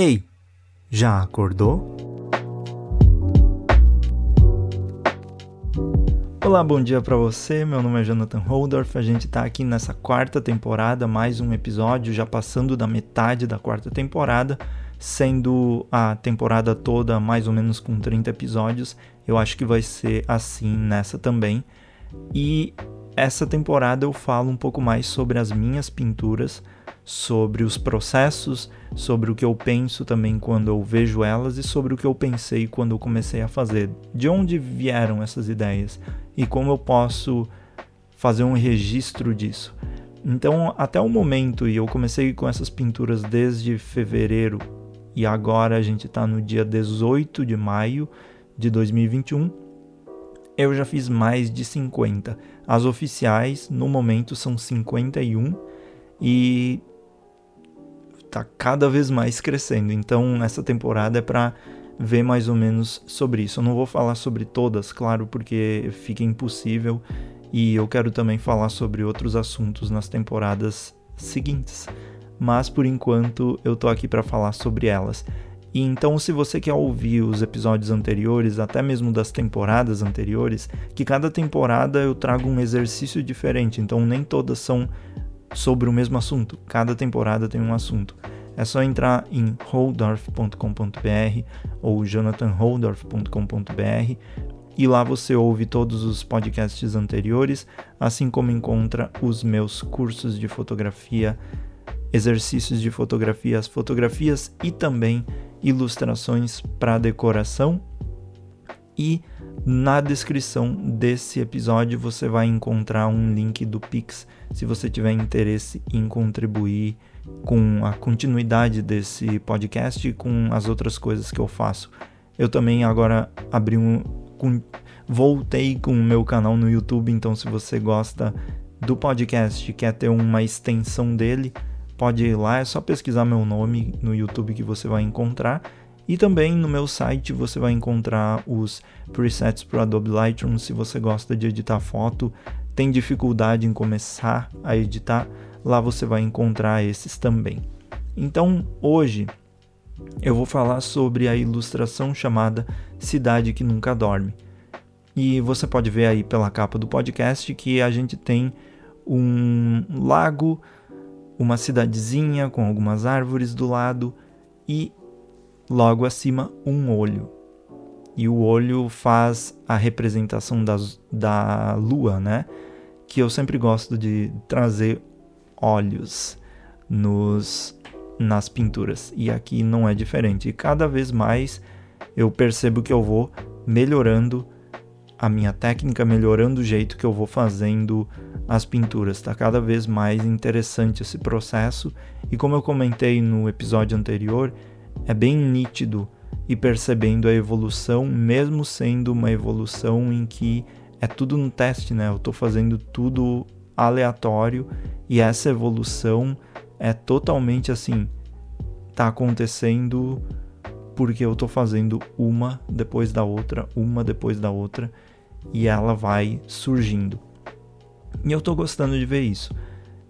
Ei, já acordou? Olá, bom dia para você. Meu nome é Jonathan Holdorf. A gente tá aqui nessa quarta temporada, mais um episódio, já passando da metade da quarta temporada, sendo a temporada toda mais ou menos com 30 episódios. Eu acho que vai ser assim nessa também. E essa temporada eu falo um pouco mais sobre as minhas pinturas, sobre os processos, sobre o que eu penso também quando eu vejo elas e sobre o que eu pensei quando eu comecei a fazer. De onde vieram essas ideias e como eu posso fazer um registro disso. Então, até o momento, e eu comecei com essas pinturas desde fevereiro, e agora a gente está no dia 18 de maio de 2021, eu já fiz mais de 50. As oficiais, no momento, são 51 e tá cada vez mais crescendo. Então, essa temporada é para ver mais ou menos sobre isso. Eu não vou falar sobre todas, claro, porque fica impossível e eu quero também falar sobre outros assuntos nas temporadas seguintes. Mas por enquanto eu tô aqui para falar sobre elas. E então, se você quer ouvir os episódios anteriores, até mesmo das temporadas anteriores, que cada temporada eu trago um exercício diferente, então nem todas são sobre o mesmo assunto, cada temporada tem um assunto. É só entrar em holdorf.com.br ou jonathanholdorf.com.br e lá você ouve todos os podcasts anteriores, assim como encontra os meus cursos de fotografia, exercícios de fotografia, as fotografias e também ilustrações para decoração. E na descrição desse episódio você vai encontrar um link do Pix se você tiver interesse em contribuir com a continuidade desse podcast e com as outras coisas que eu faço. Eu também agora abri um. Com, voltei com o meu canal no YouTube, então se você gosta do podcast quer ter uma extensão dele, pode ir lá, é só pesquisar meu nome no YouTube que você vai encontrar. E também no meu site você vai encontrar os presets para Adobe Lightroom se você gosta de editar foto, tem dificuldade em começar a editar, lá você vai encontrar esses também. Então, hoje eu vou falar sobre a ilustração chamada Cidade que Nunca Dorme. E você pode ver aí pela capa do podcast que a gente tem um lago uma cidadezinha com algumas árvores do lado e logo acima um olho. E o olho faz a representação das, da lua, né? Que eu sempre gosto de trazer olhos nos, nas pinturas. E aqui não é diferente. E cada vez mais eu percebo que eu vou melhorando a minha técnica, melhorando o jeito que eu vou fazendo as pinturas. Está cada vez mais interessante esse processo e como eu comentei no episódio anterior, é bem nítido e percebendo a evolução, mesmo sendo uma evolução em que é tudo no teste, né? Eu estou fazendo tudo aleatório e essa evolução é totalmente assim, tá acontecendo porque eu estou fazendo uma depois da outra, uma depois da outra, e ela vai surgindo. E eu estou gostando de ver isso.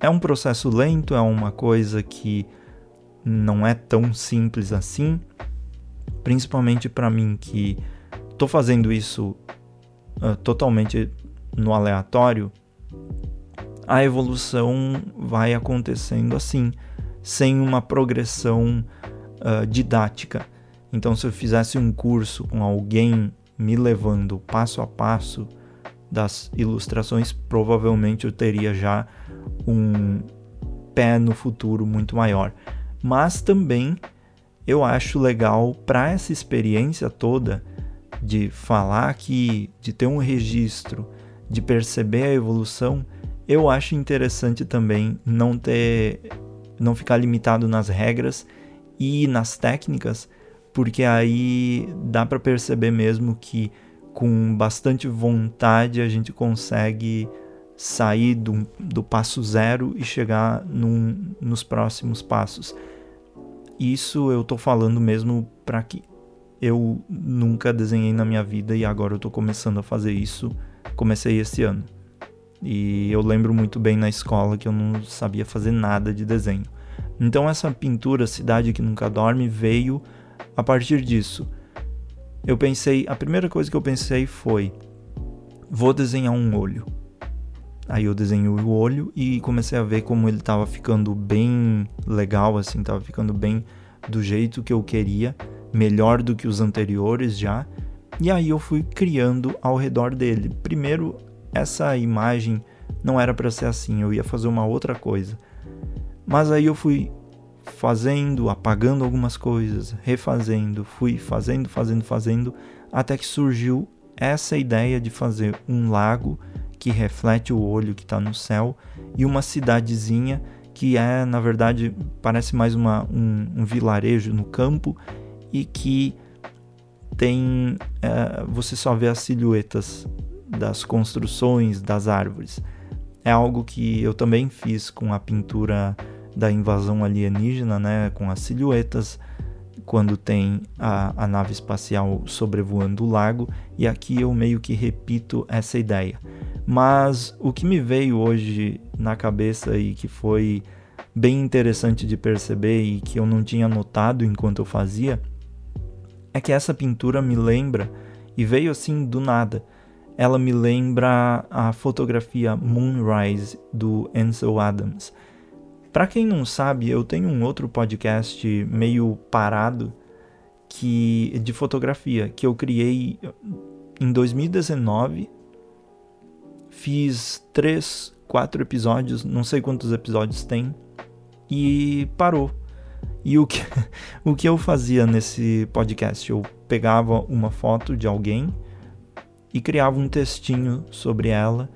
É um processo lento, é uma coisa que não é tão simples assim, principalmente para mim que estou fazendo isso uh, totalmente no aleatório. A evolução vai acontecendo assim, sem uma progressão uh, didática. Então, se eu fizesse um curso com alguém me levando passo a passo das ilustrações, provavelmente eu teria já um pé no futuro muito maior. Mas também eu acho legal para essa experiência toda de falar que, de ter um registro, de perceber a evolução, eu acho interessante também não ter, não ficar limitado nas regras e nas técnicas, porque aí dá para perceber mesmo que com bastante vontade a gente consegue sair do, do passo zero e chegar num, nos próximos passos. Isso eu tô falando mesmo para que eu nunca desenhei na minha vida e agora eu tô começando a fazer isso. Comecei esse ano. E eu lembro muito bem na escola que eu não sabia fazer nada de desenho. Então essa pintura Cidade que Nunca Dorme veio a partir disso. Eu pensei, a primeira coisa que eu pensei foi vou desenhar um olho. Aí eu desenhei o olho e comecei a ver como ele estava ficando bem legal, assim, estava ficando bem do jeito que eu queria, melhor do que os anteriores já. E aí eu fui criando ao redor dele. Primeiro, essa imagem não era para ser assim, eu ia fazer uma outra coisa. Mas aí eu fui fazendo, apagando algumas coisas, refazendo, fui fazendo, fazendo, fazendo, até que surgiu essa ideia de fazer um lago que reflete o olho que está no céu e uma cidadezinha que é, na verdade, parece mais uma, um, um vilarejo no campo e que tem. É, você só vê as silhuetas das construções, das árvores. É algo que eu também fiz com a pintura da invasão alienígena, né, com as silhuetas quando tem a, a nave espacial sobrevoando o lago, e aqui eu meio que repito essa ideia. Mas o que me veio hoje na cabeça e que foi bem interessante de perceber e que eu não tinha notado enquanto eu fazia é que essa pintura me lembra, e veio assim do nada, ela me lembra a fotografia Moonrise do Ansel Adams. Para quem não sabe, eu tenho um outro podcast meio parado que de fotografia que eu criei em 2019. Fiz três, quatro episódios, não sei quantos episódios tem, e parou. E o que, o que eu fazia nesse podcast? Eu pegava uma foto de alguém e criava um textinho sobre ela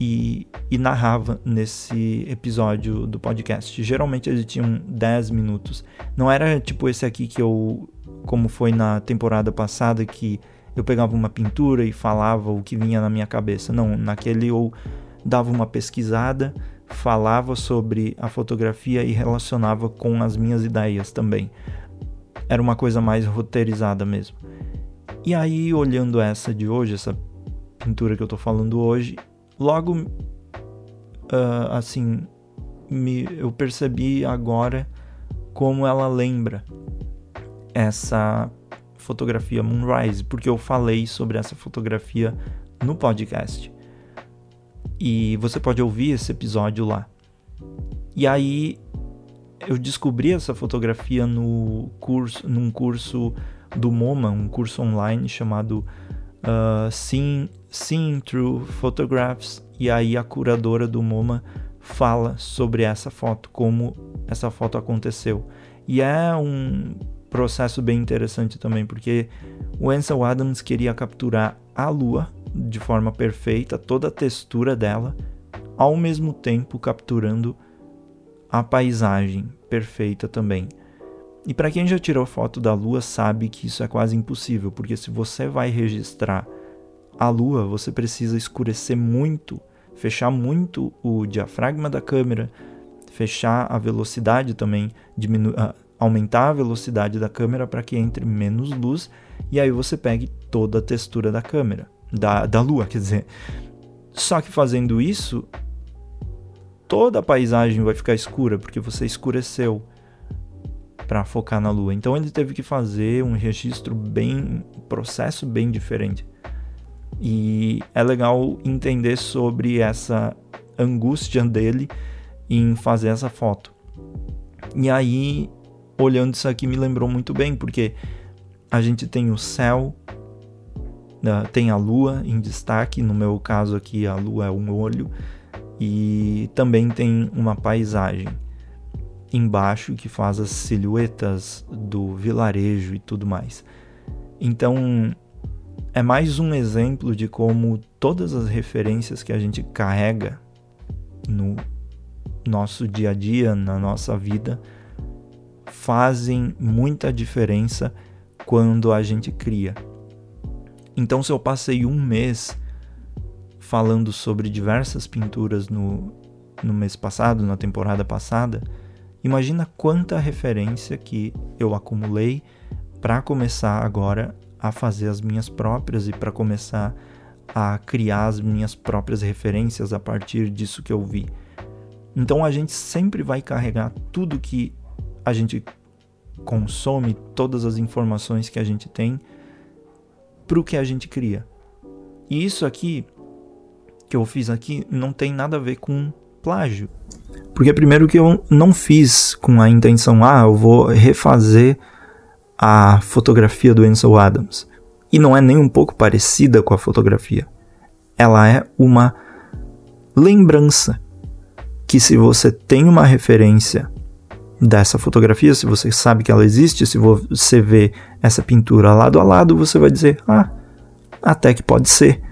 e, e, narrava nesse episódio do podcast. Geralmente eles tinham 10 minutos. Não era tipo esse aqui que eu, como foi na temporada passada, que eu pegava uma pintura e falava o que vinha na minha cabeça. Não, naquele eu dava uma pesquisada, falava sobre a fotografia e relacionava com as minhas ideias também. Era uma coisa mais roteirizada mesmo. E aí, olhando essa de hoje, essa pintura que eu tô falando hoje, logo uh, assim me, eu percebi agora como ela lembra essa fotografia Moonrise, porque eu falei sobre essa fotografia no podcast. E você pode ouvir esse episódio lá. E aí eu descobri essa fotografia no curso, num curso do MoMA, um curso online chamado uh, Seeing, Seeing Through Photographs, e aí a curadora do MoMA fala sobre essa foto, como essa foto aconteceu. E é um processo bem interessante também, porque o Ansel Adams queria capturar a lua de forma perfeita, toda a textura dela, ao mesmo tempo capturando a paisagem perfeita também. E para quem já tirou foto da Lua sabe que isso é quase impossível, porque se você vai registrar a Lua, você precisa escurecer muito, fechar muito o diafragma da câmera, fechar a velocidade também, diminuir, uh, aumentar a velocidade da câmera para que entre menos luz e aí você pegue toda a textura da câmera, da, da Lua, quer dizer. Só que fazendo isso, toda a paisagem vai ficar escura porque você escureceu para focar na Lua. Então ele teve que fazer um registro bem, um processo bem diferente. E é legal entender sobre essa angústia dele em fazer essa foto. E aí, olhando isso aqui, me lembrou muito bem, porque a gente tem o céu, né, tem a lua em destaque, no meu caso aqui a lua é um olho, e também tem uma paisagem embaixo que faz as silhuetas do vilarejo e tudo mais. Então, é mais um exemplo de como todas as referências que a gente carrega no nosso dia a dia, na nossa vida, fazem muita diferença quando a gente cria. Então, se eu passei um mês falando sobre diversas pinturas no, no mês passado, na temporada passada, Imagina quanta referência que eu acumulei para começar agora a fazer as minhas próprias e para começar a criar as minhas próprias referências a partir disso que eu vi. Então a gente sempre vai carregar tudo que a gente consome, todas as informações que a gente tem, para o que a gente cria. E isso aqui que eu fiz aqui não tem nada a ver com plágio. Porque primeiro que eu não fiz com a intenção, ah, eu vou refazer a fotografia do Ansel Adams. E não é nem um pouco parecida com a fotografia. Ela é uma lembrança que se você tem uma referência dessa fotografia, se você sabe que ela existe, se você vê essa pintura lado a lado, você vai dizer: "Ah, até que pode ser".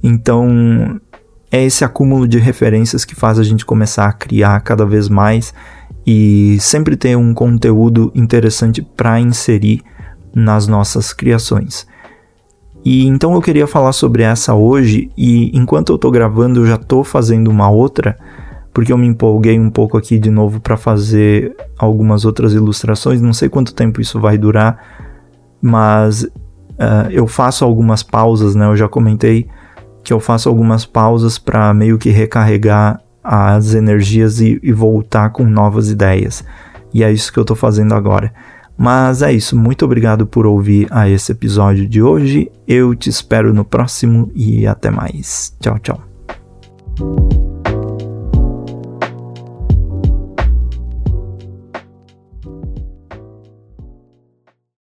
Então, é esse acúmulo de referências que faz a gente começar a criar cada vez mais e sempre ter um conteúdo interessante para inserir nas nossas criações. E então eu queria falar sobre essa hoje e enquanto eu estou gravando eu já estou fazendo uma outra porque eu me empolguei um pouco aqui de novo para fazer algumas outras ilustrações. Não sei quanto tempo isso vai durar, mas uh, eu faço algumas pausas, né? Eu já comentei que eu faço algumas pausas para meio que recarregar as energias e, e, voltar com novas ideias. E é isso que eu estou fazendo agora. Mas é isso, muito obrigado por ouvir a esse episódio de hoje. Eu te espero no próximo e até mais. Tchau, tchau.